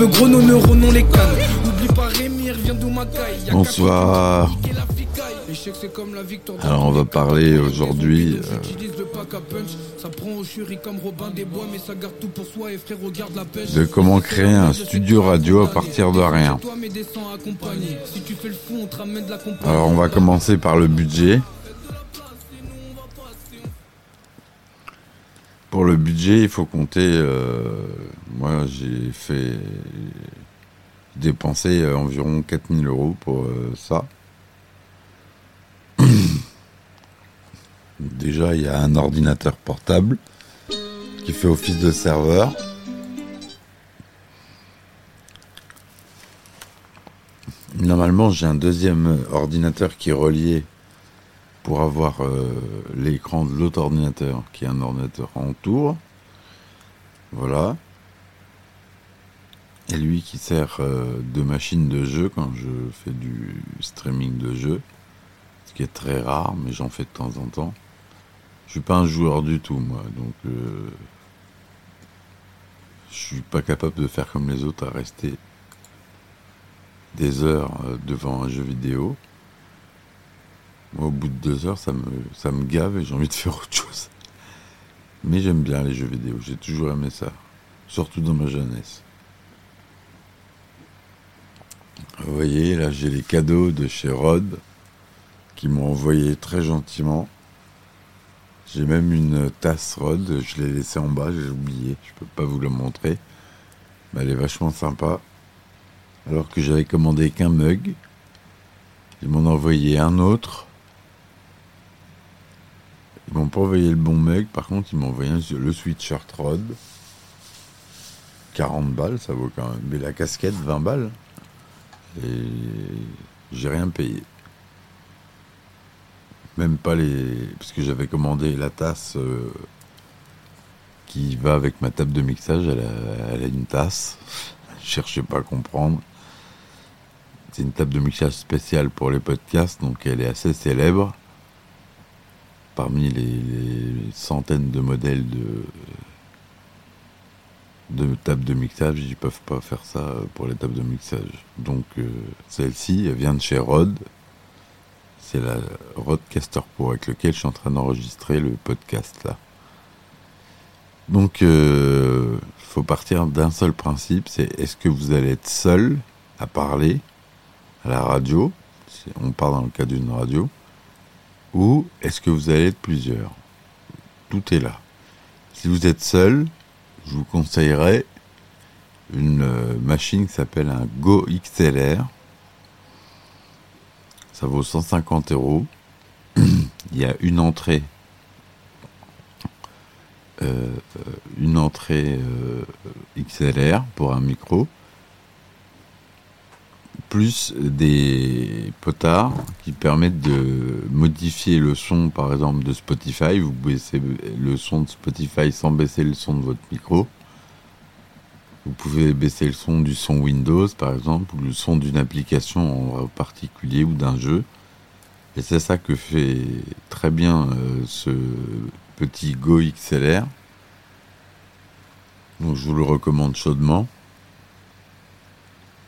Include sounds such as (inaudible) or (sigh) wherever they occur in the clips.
peu gros, nos neurones, on les canne. Oublie pas Rémi, revient d'où ma caille. Y'a Bonsoir. Alors on va parler aujourd'hui. euh, de comment créer un studio radio à partir de rien. Alors on va commencer par le budget. Pour le budget, il faut compter. euh, moi, j'ai fait dépenser euh, environ 4000 euros pour euh, ça. (coughs) Déjà, il y a un ordinateur portable qui fait office de serveur. Normalement, j'ai un deuxième ordinateur qui est relié pour avoir euh, l'écran de l'autre ordinateur, qui est un ordinateur en tour. Voilà. Et lui qui sert euh, de machine de jeu quand je fais du streaming de jeu. Ce qui est très rare, mais j'en fais de temps en temps. Je suis pas un joueur du tout, moi, donc euh, je suis pas capable de faire comme les autres à rester des heures devant un jeu vidéo. Moi, au bout de deux heures, ça me, ça me gave et j'ai envie de faire autre chose. Mais j'aime bien les jeux vidéo, j'ai toujours aimé ça, surtout dans ma jeunesse. Vous voyez, là j'ai les cadeaux de chez Rod qui m'ont envoyé très gentiment. J'ai même une tasse Rod, je l'ai laissée en bas, j'ai oublié, je peux pas vous la montrer. Mais elle est vachement sympa. Alors que j'avais commandé qu'un mug, ils m'ont envoyé un autre. Ils m'ont pas envoyé le bon mug, par contre ils m'ont envoyé le sweatshirt Rod. 40 balles, ça vaut quand même. Mais la casquette, 20 balles. Et j'ai rien payé. Même pas les. Parce que j'avais commandé la tasse euh, qui va avec ma table de mixage. Elle a, elle a une tasse. (laughs) Je cherchais pas à comprendre. C'est une table de mixage spéciale pour les podcasts, donc elle est assez célèbre. Parmi les, centaines de modèles de, de tables de mixage, ils peuvent pas faire ça pour les tables de mixage. Donc euh, celle-ci, elle vient de chez Rode. C'est la Rodecaster Pro avec lequel je suis en train d'enregistrer le podcast là. Donc, euh, faut partir d'un seul principe, c'est est-ce que vous allez être seul à parler à la radio, on parle dans le cas d'une radio, ou est-ce que vous allez être plusieurs? Tout est là. Si vous êtes seul, je vous conseillerais une euh, machine qui s'appelle un Go XLR. Ça vaut 150 euros. (clears throat) Il y a une entrée euh, une entrée euh, XLR pour un micro, plus des potards qui permettent de modifier le son, par exemple, de Spotify. Vous baissez le son de Spotify sans baisser le son de votre micro. Vous pouvez baisser le son du son Windows, par exemple, ou le son d'une application en particulier ou d'un jeu. Et c'est ça que fait très bien euh, ce petit Go XLR. Donc je vous le recommande chaudement.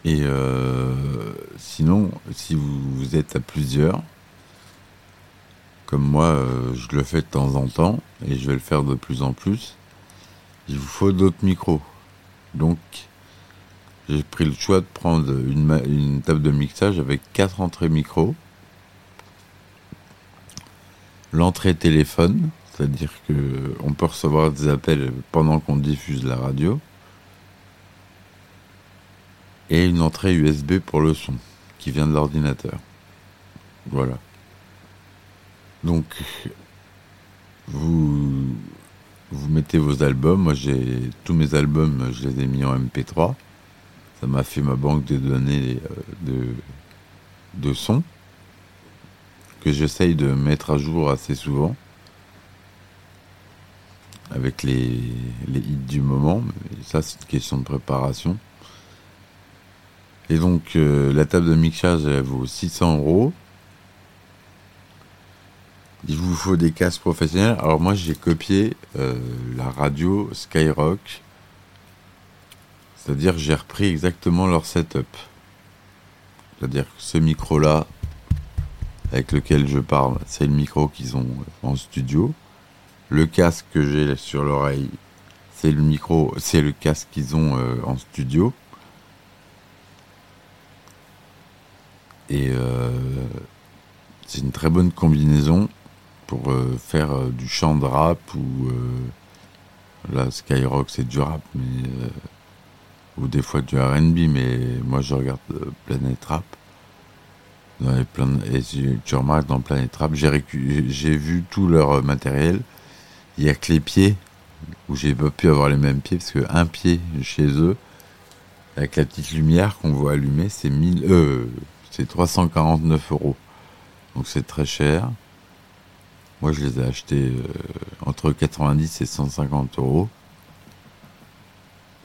Et euh, sinon, si vous, êtes à plusieurs, comme moi, euh, je le fais de temps en temps, et je vais le faire de plus en plus, il vous faut d'autres micros. Donc, j'ai pris le choix de prendre une table de mixage avec quatre entrées micro. L'entrée téléphone, c'est-à-dire que on peut recevoir des appels pendant qu'on diffuse la radio. Et une entrée USB pour le son, qui vient de l'ordinateur. Voilà. Donc, vous, vous mettez vos albums. Moi, j'ai tous mes albums, je les ai mis en MP3. Ça m'a fait ma banque de données euh, de, de que j'essaye de mettre à jour assez souvent avec les, les hits du moment. Mais ça, c'est une question de préparation. Et donc, euh, la table de mixage, elle vaut 600 euros. Il vous faut des casques professionnels. Alors moi, j'ai copié euh, la radio Skyrock. C'est-à-dire j'ai repris exactement leur setup. C'est-à-dire que ce micro-là, avec lequel je parle, c'est le micro qu'ils ont en studio. Le casque que j'ai sur l'oreille, c'est le micro, c'est le casque qu'ils ont euh, en studio. Et euh, c'est une très bonne combinaison pour euh, faire euh, du chant de rap ou là Skyrock c'est du rap mais ou des fois du R&B mais moi je regarde Planet Rap. Dans les plein et tu remarques dans Planet Rap j'ai récu- j'ai vu tout leur matériel. Il y a que les pieds où j'ai pas pu avoir les mêmes pieds parce que un pied chez eux avec la petite lumière qu'on voit allumer c'est 1000 euh, c'est 349 euros donc c'est très cher moi, je les ai achetés euh, entre 90 et 150 euros.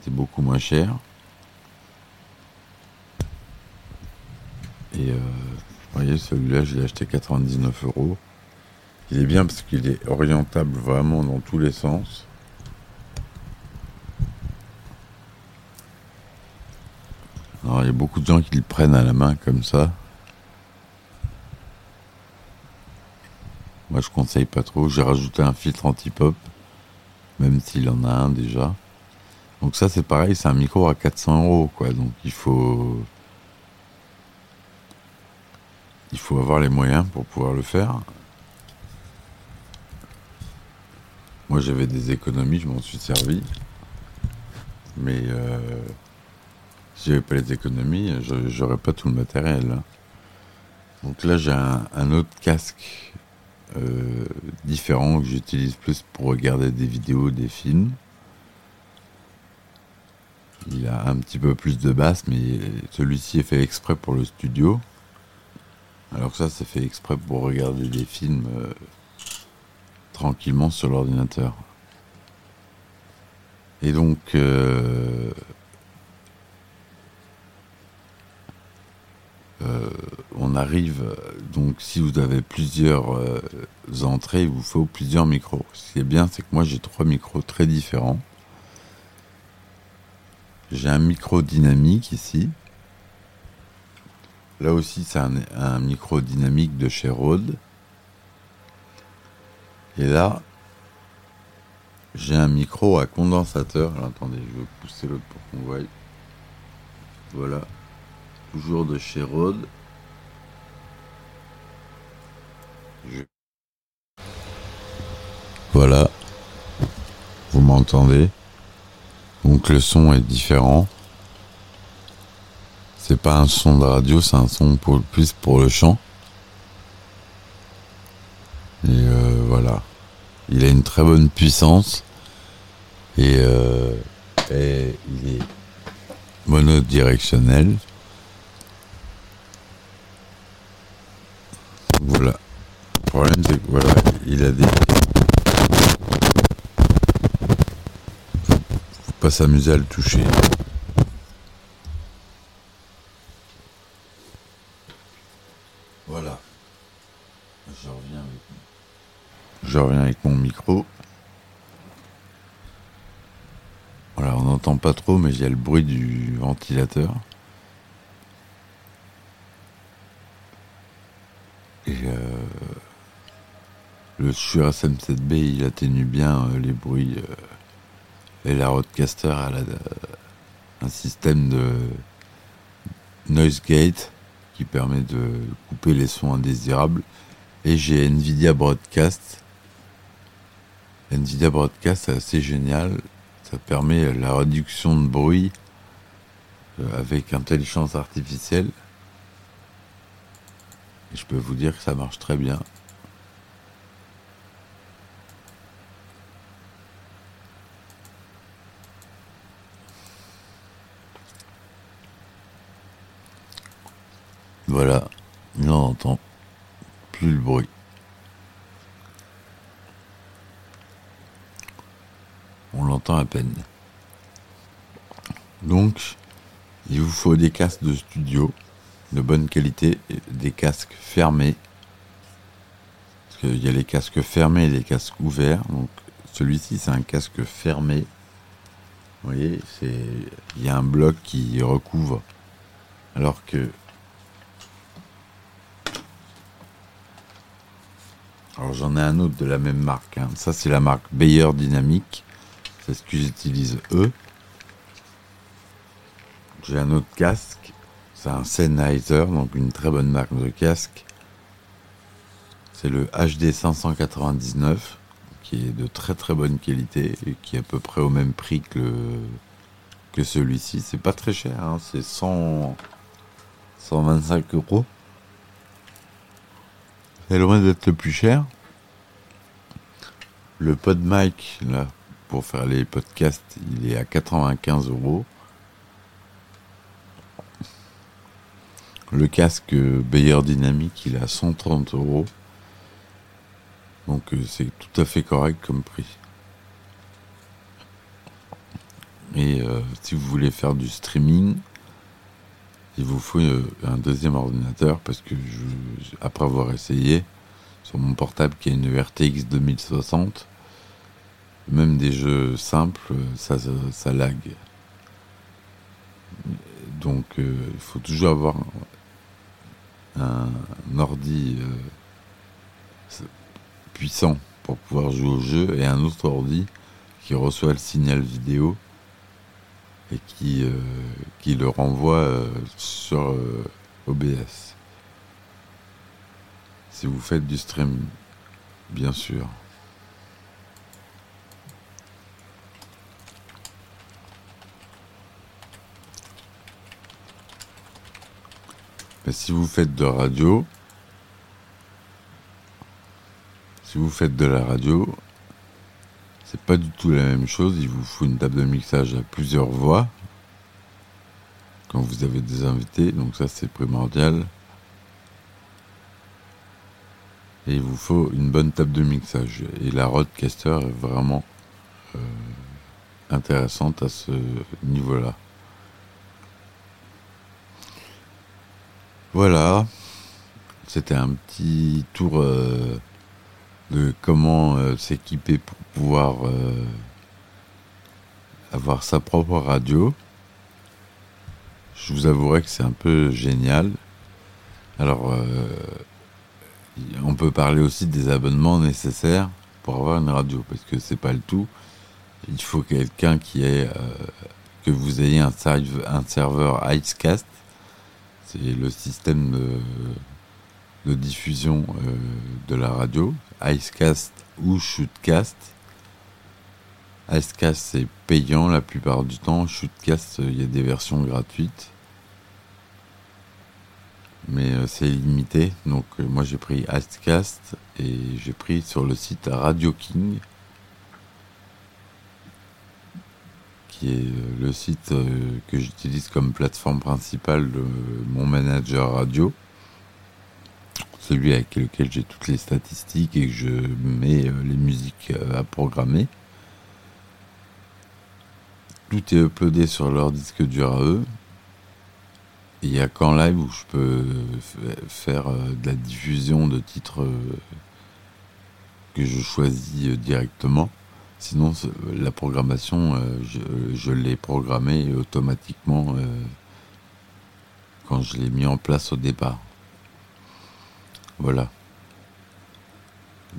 C'est beaucoup moins cher. Et euh, vous voyez, celui-là, je l'ai acheté 99 euros. Il est bien parce qu'il est orientable vraiment dans tous les sens. Alors, il y a beaucoup de gens qui le prennent à la main comme ça. Moi, je conseille pas trop. J'ai rajouté un filtre anti-pop, même s'il en a un déjà. Donc ça, c'est pareil, c'est un micro à 400 euros, quoi. Donc il faut, il faut avoir les moyens pour pouvoir le faire. Moi, j'avais des économies, je m'en suis servi. Mais euh, si j'avais pas les économies, j'aurais pas tout le matériel. hein. Donc là, j'ai un, un autre casque euh, différent que j'utilise plus pour regarder des vidéos, des films. Il a un petit peu plus de basse, mais celui-ci est fait exprès pour le studio. Alors que ça, c'est fait exprès pour regarder des films euh, tranquillement sur l'ordinateur. Et donc, euh, euh, on arrive, donc si vous avez plusieurs euh, entrées, il vous faut plusieurs micros. Ce qui est bien, c'est que moi j'ai trois micros très différents. J'ai un micro dynamique ici. Là aussi, c'est un, un micro dynamique de chez Rode. Et là, j'ai un micro à condensateur. Alors, attendez, je vais pousser l'autre pour qu'on voie. Voilà. Toujours de chez Rode. Je- Voilà. Vous m'entendez? Donc le son est différent. C'est pas un son de radio, c'est un son pour, plus pour le chant. Et euh, voilà. Il a une très bonne puissance. Et, euh, et il est monodirectionnel. Voilà. Le problème, c'est que voilà, il a des. Faut pas s'amuser à le toucher. Voilà. Je reviens avec, Je reviens avec mon micro. Voilà, on n'entend pas trop, mais il y a le bruit du ventilateur. Et euh, le Shure SM7B, il atténue bien euh, les bruits. euh, et la Rodecaster, elle a un système de noise gate qui permet de couper les sons indésirables. Et j'ai Nvidia Broadcast. Nvidia Broadcast, c'est assez génial. Ça permet la réduction de bruit avec intelligence artificielle. Et je peux vous dire que ça marche très bien. Voilà, on n'entend plus le bruit. On l'entend à peine. Donc, il vous faut des casques de studio de bonne qualité, des casques fermés. Parce qu'il y a les casques fermés et les casques ouverts. Donc, celui-ci, c'est un casque fermé. Vous voyez, c'est il y a un bloc qui recouvre. Alors que Alors j'en ai un autre de la même marque. hein. Ça c'est la marque Bayer Dynamic. C'est ce que j'utilise eux. J'ai un autre casque. C'est un Sennheiser, donc une très bonne marque de casque. C'est le HD 599, qui est de très très bonne qualité et qui est à peu près au même prix que, celui-ci. C'est pas très cher, hein. c'est 100, 125 euros. C'est loin d'être le plus cher. Le PodMic, là, pour faire les podcasts, il est à 95 euros. Le casque Bayer Dynamic, il est à 130 euros. Donc euh, c'est tout à fait correct comme prix. Et euh, si vous voulez faire du streaming, il vous faut euh, un deuxième ordinateur parce que après avoir essayé sur mon portable qui est une RTX 2060, même des jeux simples, ça, ça, ça lag. Donc il faut toujours avoir un, ordi euh, puissant pour pouvoir jouer au jeu et un autre ordi qui reçoit le signal vidéo et qui, euh, le renvoie euh, sur OBS. Si vous faites du stream, bien sûr. Si vous faites de radio, si vous faites de la radio, c'est pas du tout la même chose. Il vous faut une table de mixage à plusieurs voix quand vous avez des invités, donc ça c'est primordial. Et il vous faut une bonne table de mixage. Et la Rodecaster est vraiment euh, intéressante à ce niveau-là. Voilà, c'était un petit tour euh, de comment euh, s'équiper pour pouvoir euh, avoir sa propre radio. Je vous avouerai que c'est un peu génial. Alors, on peut parler aussi des abonnements nécessaires pour avoir une radio, parce que c'est pas le tout. Il faut quelqu'un qui ait, euh, que vous ayez un serveur Icecast. C'est le système de, diffusion euh, de la radio. Icecast ou Shootcast. Icecast c'est payant la plupart du temps. Shootcast, euh, il y a des versions gratuites. Mais euh, c'est limité. Donc moi j'ai pris Icecast et j'ai pris sur le site Radio King. Qui est euh, le site euh, que j'utilise comme plateforme principale de mon manager radio. Celui avec lequel j'ai toutes les statistiques et que je mets euh, les musiques à programmer. Tout est uploadé sur leur disque dur à eux. Il n'y a qu'en live où je peux faire de la diffusion de titres que je choisis directement. Sinon, la programmation, euh, je, l'ai programmée automatiquement euh, quand je l'ai mis en place au départ. Voilà.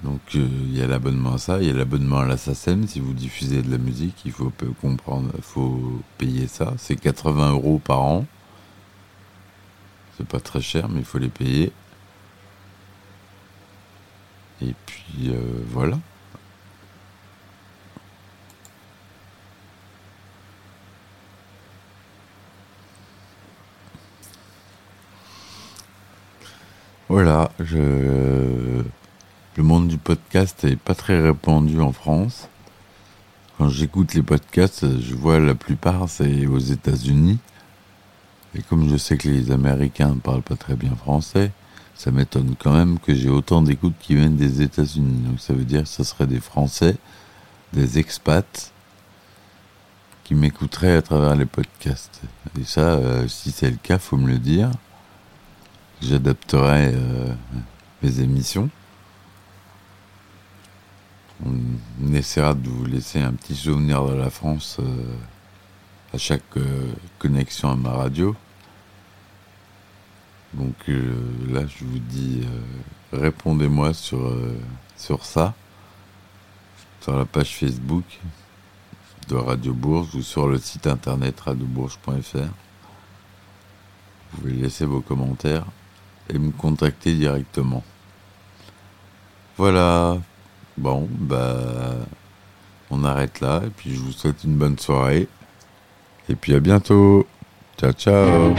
Donc euh, il y a l'abonnement à ça, il y a l'abonnement à la SACEM. Si vous diffusez de la musique, il faut comprendre, faut payer ça. C'est 80 euros par an. C'est pas très cher, mais il faut les payer. Et puis voilà. Voilà, je... le monde du podcast est pas très répandu en France. Quand j'écoute les podcasts, je vois la plupart c'est aux États-Unis. Et comme je sais que les Américains ne parlent pas très bien français, ça m'étonne quand même que j'ai autant d'écoutes qui viennent des États-Unis. Donc ça veut dire que ce serait des Français, des expats, qui m'écouteraient à travers les podcasts. Et ça, euh, si c'est le cas, faut me le dire. J'adapterai euh, mes émissions. On essaiera de vous laisser un petit souvenir de la France euh, à chaque euh, connexion à ma radio. Donc là, je vous dis, répondez-moi sur, sur ça, sur la page Facebook de Radio Bourges ou sur le site internet radiobourges.fr. Vous pouvez laisser vos commentaires et me contacter directement. Voilà. Bon, bah, on arrête là et puis je vous souhaite une bonne soirée. Et puis à bientôt. Ciao, ciao.